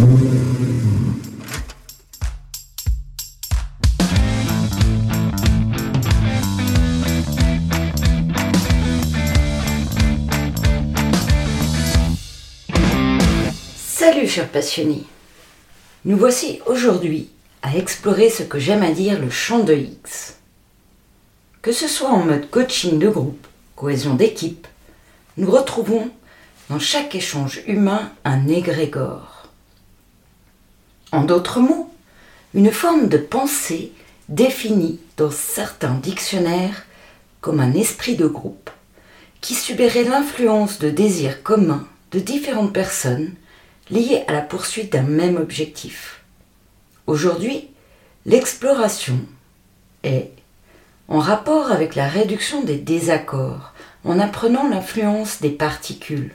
Salut chers passionnés Nous voici aujourd'hui à explorer ce que j'aime à dire le champ de X. Que ce soit en mode coaching de groupe, cohésion d'équipe, nous retrouvons dans chaque échange humain un égrégore. En d'autres mots, une forme de pensée définie dans certains dictionnaires comme un esprit de groupe qui subirait l'influence de désirs communs de différentes personnes liées à la poursuite d'un même objectif. Aujourd'hui, l'exploration est en rapport avec la réduction des désaccords en apprenant l'influence des particules,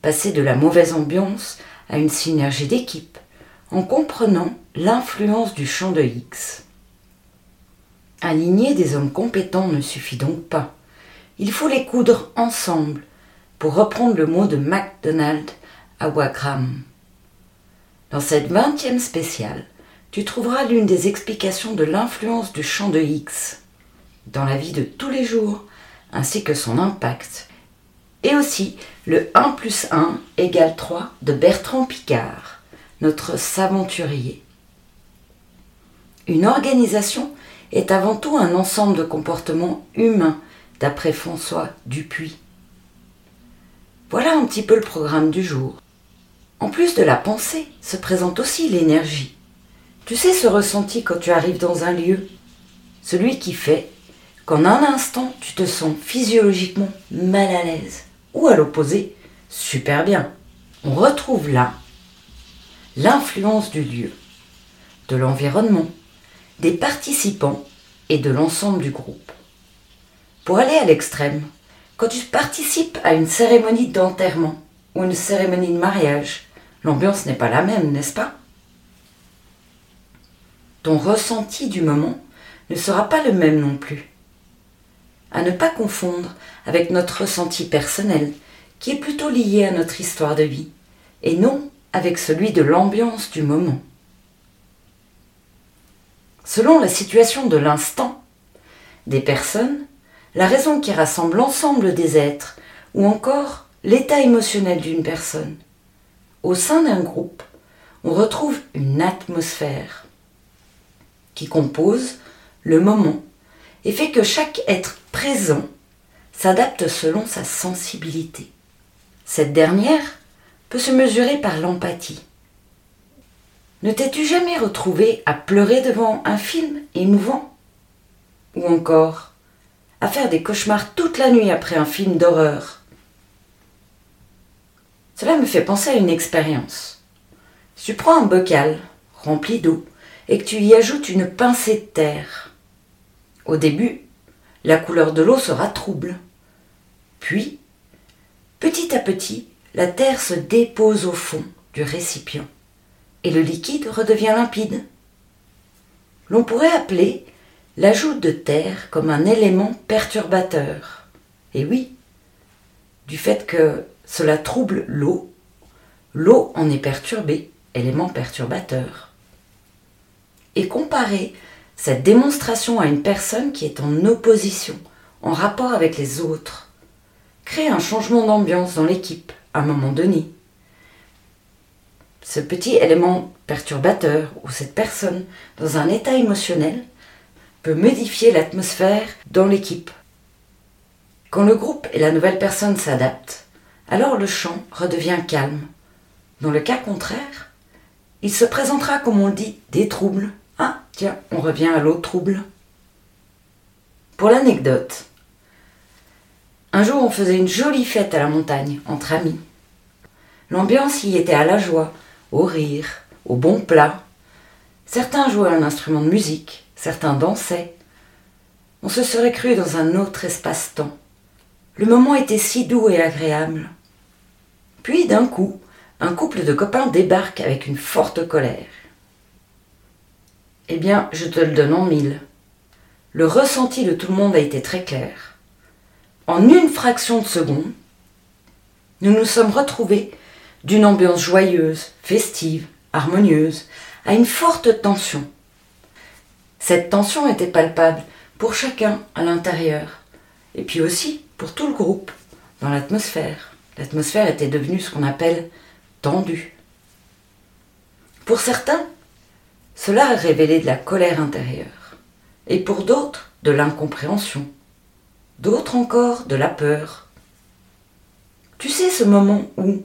passer de la mauvaise ambiance à une synergie d'équipe en comprenant l'influence du champ de X. Aligner des hommes compétents ne suffit donc pas. Il faut les coudre ensemble, pour reprendre le mot de MacDonald à Wagram. Dans cette vingtième spéciale, tu trouveras l'une des explications de l'influence du champ de X dans la vie de tous les jours, ainsi que son impact, et aussi le 1 plus 1 égale 3 de Bertrand Picard, notre saventurier. Une organisation est avant tout un ensemble de comportements humains, d'après François Dupuis. Voilà un petit peu le programme du jour. En plus de la pensée, se présente aussi l'énergie. Tu sais ce ressenti quand tu arrives dans un lieu? Celui qui fait qu'en un instant tu te sens physiologiquement mal à l'aise. Ou à l'opposé, super bien. On retrouve là l'influence du lieu, de l'environnement, des participants et de l'ensemble du groupe. Pour aller à l'extrême, quand tu participes à une cérémonie d'enterrement ou une cérémonie de mariage, l'ambiance n'est pas la même, n'est-ce pas? Ton ressenti du moment ne sera pas le même non plus. À ne pas confondre avec notre ressenti personnel, qui est plutôt lié à notre histoire de vie, et non avec celui de l'ambiance du moment. Selon la situation de l'instant, des personnes, la raison qui rassemble l'ensemble des êtres, ou encore l'état émotionnel d'une personne, au sein d'un groupe, on retrouve une atmosphère qui compose le moment et fait que chaque être présent s'adapte selon sa sensibilité. Cette dernière peut se mesurer par l'empathie. Ne t'es-tu jamais retrouvé à pleurer devant un film émouvant? Ou encore à faire des cauchemars toute la nuit après un film d'horreur? Cela me fait penser à une expérience. Si tu prends un bocal rempli d'eau et que tu y ajoutes une pincée de terre, au début, la couleur de l'eau sera trouble. Puis, petit à petit, la terre se dépose au fond du récipient et le liquide redevient limpide. L'on pourrait appeler l'ajout de terre comme un élément perturbateur. Et oui, du fait que cela trouble l'eau. L'eau en est perturbée, élément perturbateur. Et comparer cette démonstration à une personne qui est en opposition, en rapport avec les autres, crée un changement d'ambiance dans l'équipe un moment donné. Ce petit élément perturbateur ou cette personne dans un état émotionnel peut modifier l'atmosphère dans l'équipe. Quand le groupe et la nouvelle personne s'adaptent, alors le chant redevient calme. Dans le cas contraire, il se présentera, comme on dit, des troubles. Ah, tiens, on revient à l'autre trouble. Pour l'anecdote, un jour on faisait une jolie fête à la montagne, entre amis. L'ambiance y était à la joie, au rire, au bon plat. Certains jouaient un instrument de musique, certains dansaient. On se serait cru dans un autre espace-temps. Le moment était si doux et agréable. Puis d'un coup, un couple de copains débarque avec une forte colère. Eh bien, je te le donne en mille. Le ressenti de tout le monde a été très clair. En une fraction de seconde, nous nous sommes retrouvés d'une ambiance joyeuse, festive, harmonieuse, à une forte tension. Cette tension était palpable pour chacun à l'intérieur, et puis aussi pour tout le groupe, dans l'atmosphère. L'atmosphère était devenue ce qu'on appelle tendue. Pour certains, cela a révélé de la colère intérieure, et pour d'autres, de l'incompréhension, d'autres encore de la peur. Tu sais ce moment où,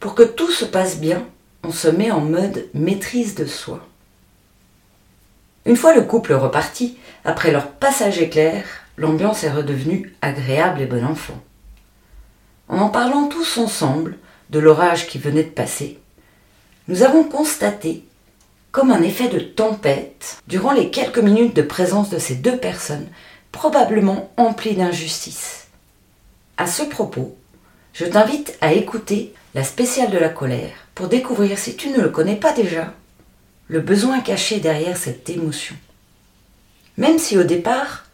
pour que tout se passe bien, on se met en mode maîtrise de soi. Une fois le couple reparti, après leur passage éclair, l'ambiance est redevenue agréable et bon enfant. En en parlant tous ensemble de l'orage qui venait de passer, nous avons constaté, comme un effet de tempête, durant les quelques minutes de présence de ces deux personnes, probablement emplies d'injustice. À ce propos, je t'invite à écouter la spéciale de la colère pour découvrir, si tu ne le connais pas déjà, le besoin caché derrière cette émotion. Même si au départ,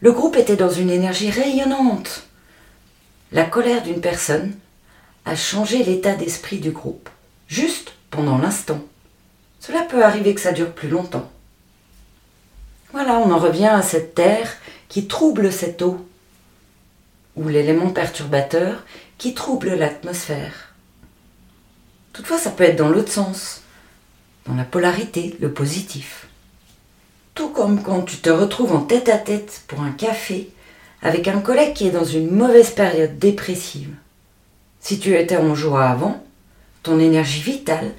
le groupe était dans une énergie rayonnante, la colère d'une personne a changé l'état d'esprit du groupe, juste pendant l'instant. Cela peut arriver que ça dure plus longtemps. Voilà, on en revient à cette terre qui trouble cette eau, ou l'élément perturbateur qui trouble l'atmosphère. Toutefois, ça peut être dans l'autre sens, dans la polarité, le positif. Tout comme quand tu te retrouves en tête à tête pour un café avec un collègue qui est dans une mauvaise période dépressive. Si tu étais en joie avant, ton énergie vitale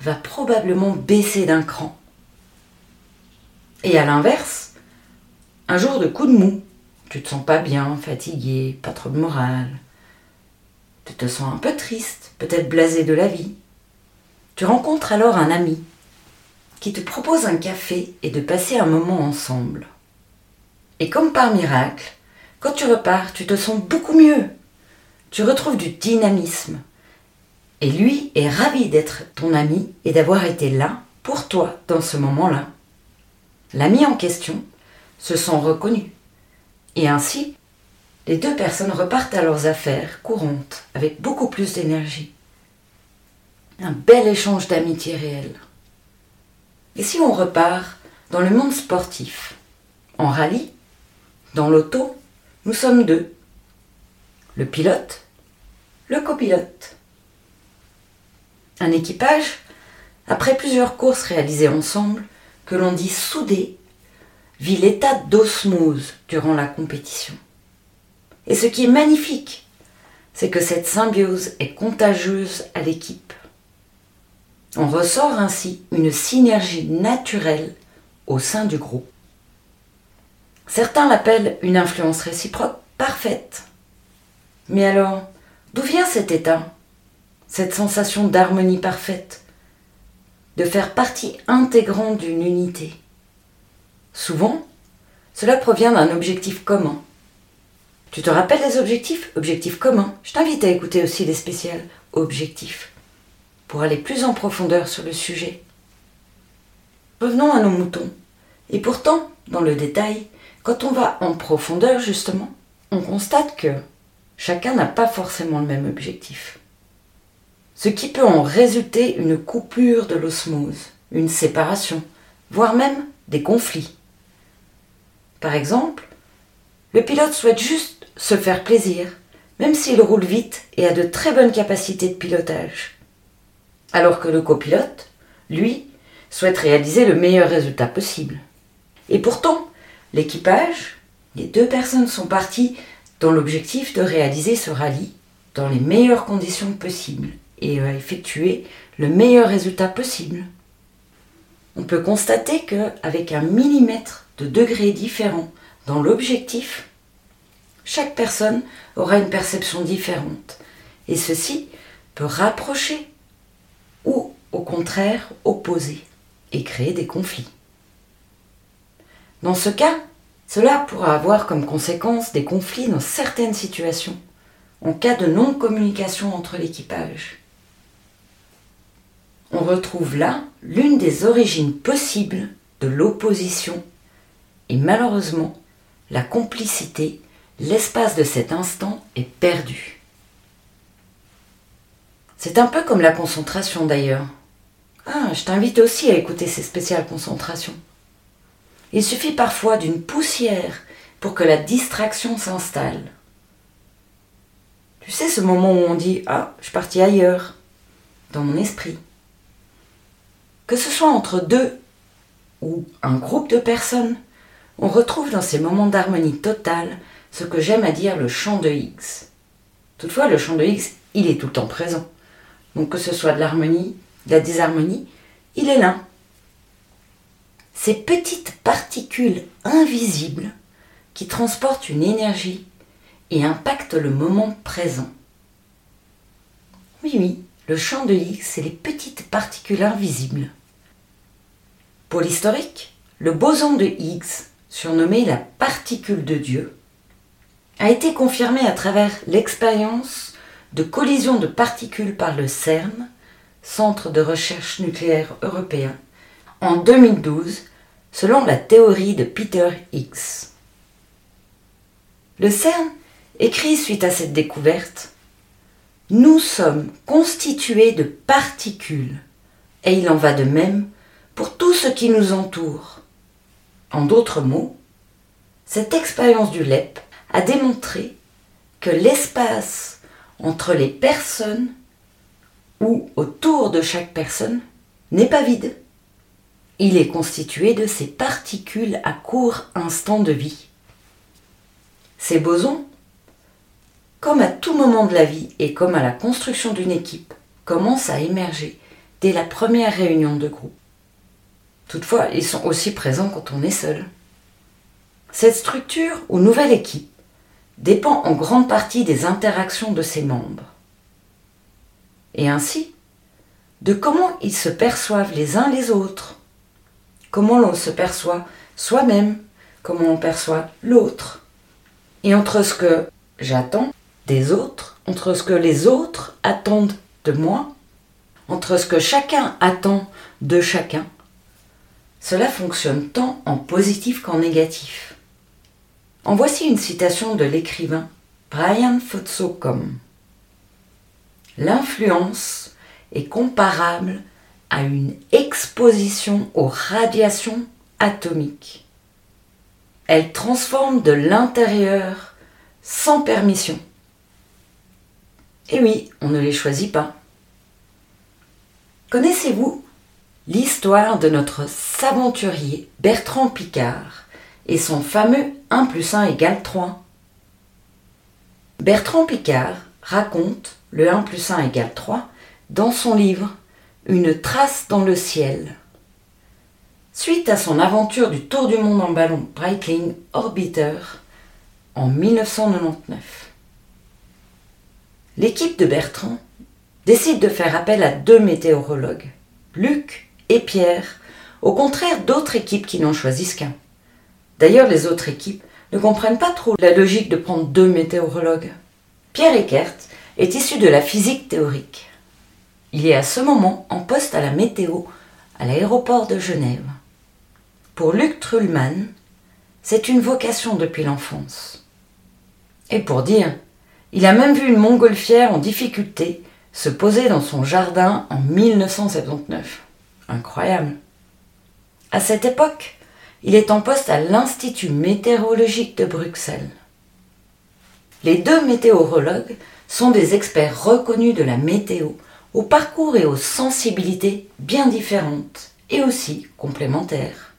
va probablement baisser d'un cran. Et à l'inverse, un jour de coup de mou, tu te sens pas bien, fatigué, pas trop de morale, tu te sens un peu triste, peut-être blasé de la vie. Tu rencontres alors un ami qui te propose un café et de passer un moment ensemble. Et comme par miracle, quand tu repars, tu te sens beaucoup mieux. Tu retrouves du dynamisme. Et lui est ravi d'être ton ami et d'avoir été là pour toi dans ce moment-là. L'ami en question se sent reconnu. Et ainsi, les deux personnes repartent à leurs affaires courantes avec beaucoup plus d'énergie. Un bel échange d'amitié réelle. Et si on repart dans le monde sportif, en rallye, dans l'auto, nous sommes deux. Le pilote, le copilote. Un équipage, après plusieurs courses réalisées ensemble, que l'on dit soudé, vit l'état d'osmose durant la compétition. Et ce qui est magnifique, c'est que cette symbiose est contagieuse à l'équipe. On ressort ainsi une synergie naturelle au sein du groupe. Certains l'appellent une influence réciproque parfaite. Mais alors, d'où vient cet état Cette sensation d'harmonie parfaite De faire partie intégrante d'une unité? Souvent, cela provient d'un objectif commun. Tu te rappelles des objectifs? Objectifs communs. Je t'invite à écouter aussi les spéciales objectifs pour aller plus en profondeur sur le sujet. Revenons à nos moutons. Et pourtant, dans le détail, quand on va en profondeur, justement, on constate que chacun n'a pas forcément le même objectif. Ce qui peut en résulter une coupure de l'osmose, une séparation, voire même des conflits. Par exemple, le pilote souhaite juste se faire plaisir, même s'il roule vite et a de très bonnes capacités de pilotage. Alors que le copilote, lui, souhaite réaliser le meilleur résultat possible. Et pourtant, L'équipage, les deux personnes sont parties dans l'objectif de réaliser ce rallye dans les meilleures conditions possibles et à effectuer le meilleur résultat possible. On peut constater qu'avec un millimètre de degré différent dans l'objectif, chaque personne aura une perception différente et ceci peut rapprocher ou au contraire opposer et créer des conflits. Dans ce cas, cela pourra avoir comme conséquence des conflits dans certaines situations, en cas de non-communication entre l'équipage. On retrouve là l'une des origines possibles de l'opposition et malheureusement, la complicité, l'espace de cet instant est perdu. C'est un peu comme la concentration d'ailleurs. Ah, je t'invite aussi à écouter ces spéciales concentrations. Il suffit parfois d'une poussière pour que la distraction s'installe. Tu sais ce moment où on dit Ah, je suis parti ailleurs, dans mon esprit. Que ce soit entre deux ou un groupe de personnes, on retrouve dans ces moments d'harmonie totale ce que j'aime à dire le chant de Higgs. Toutefois, le chant de Higgs, il est tout le temps présent. Donc que ce soit de l'harmonie, de la désharmonie, il est là. Ces petites particules invisibles qui transportent une énergie et impactent le moment présent. Oui, oui, le champ de Higgs, c'est les petites particules invisibles. Pour l'historique, le boson de Higgs, surnommé la particule de Dieu, a été confirmé à travers l'expérience de collision de particules par le CERN, Centre de recherche nucléaire européen, en 2012, selon la théorie de Peter Higgs. Le CERN écrit suite à cette découverte Nous sommes constitués de particules, et il en va de même pour tout ce qui nous entoure. En d'autres mots, cette expérience du LEP a démontré que l'espace entre les personnes ou autour de chaque personne n'est pas vide. Il est constitué de ces particules à court instant de vie. Ces bosons, comme à tout moment de la vie et comme à la construction d'une équipe, commencent à émerger dès la première réunion de groupe. Toutefois, ils sont aussi présents quand on est seul. Cette structure ou nouvelle équipe dépend en grande partie des interactions de ses membres. Et ainsi, de comment ils se perçoivent les uns les autres, comment l'on se perçoit soi-même, comment on perçoit l'autre, et entre ce que j'attends des autres, entre ce que les autres attendent de moi, entre ce que chacun attend de chacun, cela fonctionne tant en positif qu'en négatif. En voici une citation de l'écrivain Brian Fotsocom. L'influence est comparable à une exposition aux radiations atomiques. Elle transforme de l'intérieur sans permission. Et oui, on ne les choisit pas. Connaissez-vous l'histoire de notre s'aventurier Bertrand Picard et son fameux 1 plus 1 égale 3. Bertrand Picard raconte le 1 plus 1 égale 3 dans son livre Une trace dans le ciel. Suite à son aventure du tour du monde en ballon Breitling Orbiter en 1999. L'équipe de Bertrand décide de faire appel à deux météorologues, Luc Pierre, au contraire d'autres équipes qui n'en choisissent qu'un. D'ailleurs, les autres équipes ne comprennent pas trop la logique de prendre deux météorologues. Pierre Eckert est issu de la physique théorique. Il est à ce moment en poste à la météo à l'aéroport de Genève. Pour Luc Trullmann, c'est une vocation depuis l'enfance. Et pour dire, il a même vu une montgolfière en difficulté se poser dans son jardin en 1979. Incroyable. À cette époque, il est en poste à l'Institut météorologique de Bruxelles. Les deux météorologues sont des experts reconnus de la météo, au parcours et aux sensibilités bien différentes et aussi complémentaires.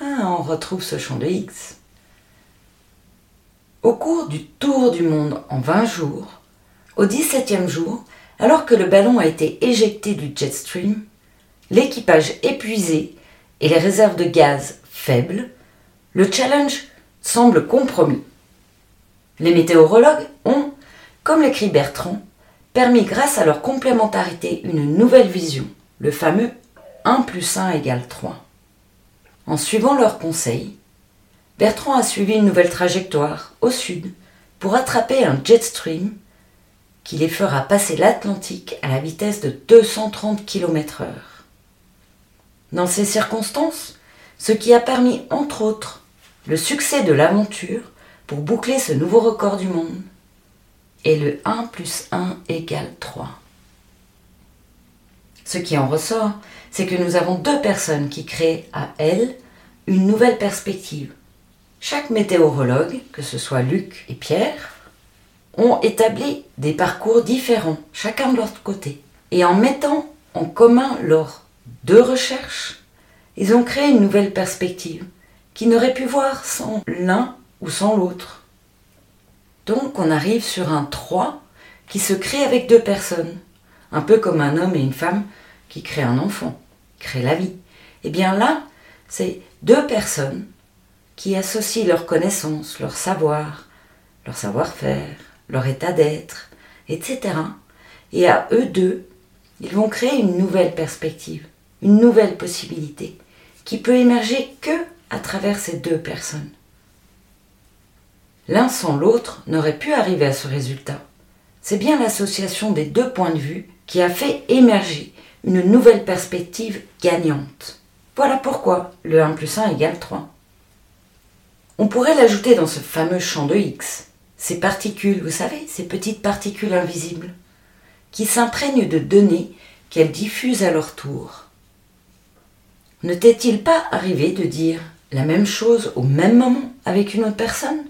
Ah, on retrouve ce champ de X. Au cours du tour du monde en 20 jours, au 17e jour, alors que le ballon a été éjecté du jet stream, l'équipage épuisé et les réserves de gaz faibles, le challenge semble compromis. Les météorologues ont, comme l'écrit Bertrand, permis grâce à leur complémentarité une nouvelle vision, le fameux 1 plus 1 égale 3. En suivant leurs conseils, Bertrand a suivi une nouvelle trajectoire au sud pour attraper un jet stream qui les fera passer l'Atlantique à la vitesse de 230 km/h. Dans ces circonstances, ce qui a permis entre autres le succès de l'aventure pour boucler ce nouveau record du monde est le 1 plus 1 égale 3. Ce qui en ressort, c'est que nous avons deux personnes qui créent à elles une nouvelle perspective. Chaque météorologue, que ce soit Luc et Pierre, ont établi des parcours différents, chacun de leur côté. Et en mettant en commun leurs deux recherches, ils ont créé une nouvelle perspective qu'ils n'auraient pu voir sans l'un ou sans l'autre. Donc on arrive sur un 3 qui se crée avec deux personnes, un peu comme un homme et une femme qui créent un enfant, créent la vie. Et eh bien là, c'est deux personnes qui associent leurs connaissances, leur savoir, leur savoir-faire, leur état d'être, etc. Et à eux deux, ils vont créer une nouvelle perspective, une nouvelle possibilité, qui peut émerger que à travers ces deux personnes. L'un sans l'autre n'aurait pu arriver à ce résultat. C'est bien l'association des deux points de vue qui a fait émerger une nouvelle perspective gagnante. Voilà pourquoi le 1 plus 1 égale 3. On pourrait l'ajouter dans ce fameux champ de X, ces particules, vous savez, ces petites particules invisibles, qui s'imprègnent de données qu'elles diffusent à leur tour. Ne t'est-il pas arrivé de dire la même chose au même moment avec une autre personne?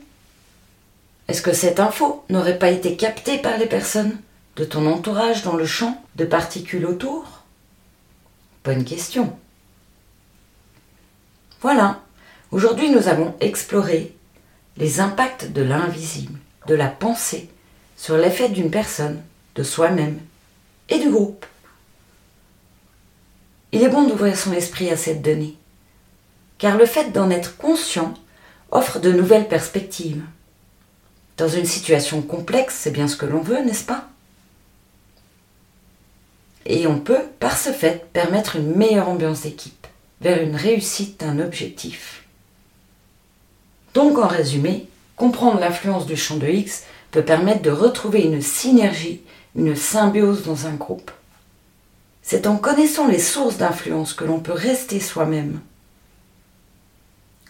Est-ce que cette info n'aurait pas été captée par les personnes de ton entourage dans le champ de particules autour? Bonne question. Voilà, aujourd'hui nous avons exploré les impacts de l'invisible, de la pensée sur l'effet d'une personne, de soi-même et du groupe. Il est bon d'ouvrir son esprit à cette donnée, car le fait d'en être conscient offre de nouvelles perspectives. Dans une situation complexe, c'est bien ce que l'on veut, n'est-ce pas? Et on peut, par ce fait, permettre une meilleure ambiance d'équipe, vers une réussite d'un objectif. Donc en résumé, comprendre l'influence du champ de X peut permettre de retrouver une synergie, une symbiose dans un groupe. C'est en connaissant les sources d'influence que l'on peut rester soi-même.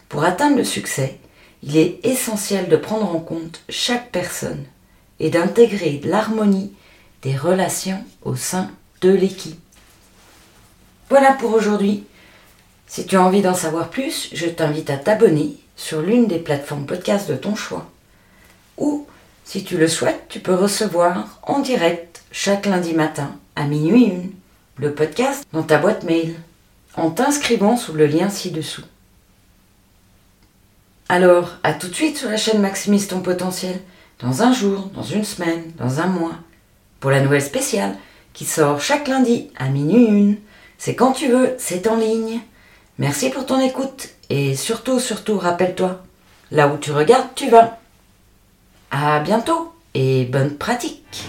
Pour atteindre le succès, il est essentiel de prendre en compte chaque personne et d'intégrer l'harmonie des relations au sein de l'équipe. Voilà pour aujourd'hui. Si tu as envie d'en savoir plus, je t'invite à t'abonner sur l'une des plateformes podcast de ton choix. Ou, si tu le souhaites, tu peux recevoir en direct chaque lundi matin à minuit une le podcast dans ta boîte mail en t'inscrivant sous le lien ci-dessous. Alors, à tout de suite sur la chaîne Maximise ton potentiel, dans un jour, dans une semaine, dans un mois, pour la nouvelle spéciale qui sort chaque lundi à minuit une. C'est quand tu veux, c'est en ligne. Merci pour ton écoute et surtout, surtout, rappelle-toi, là où tu regardes, tu vas. À bientôt et bonne pratique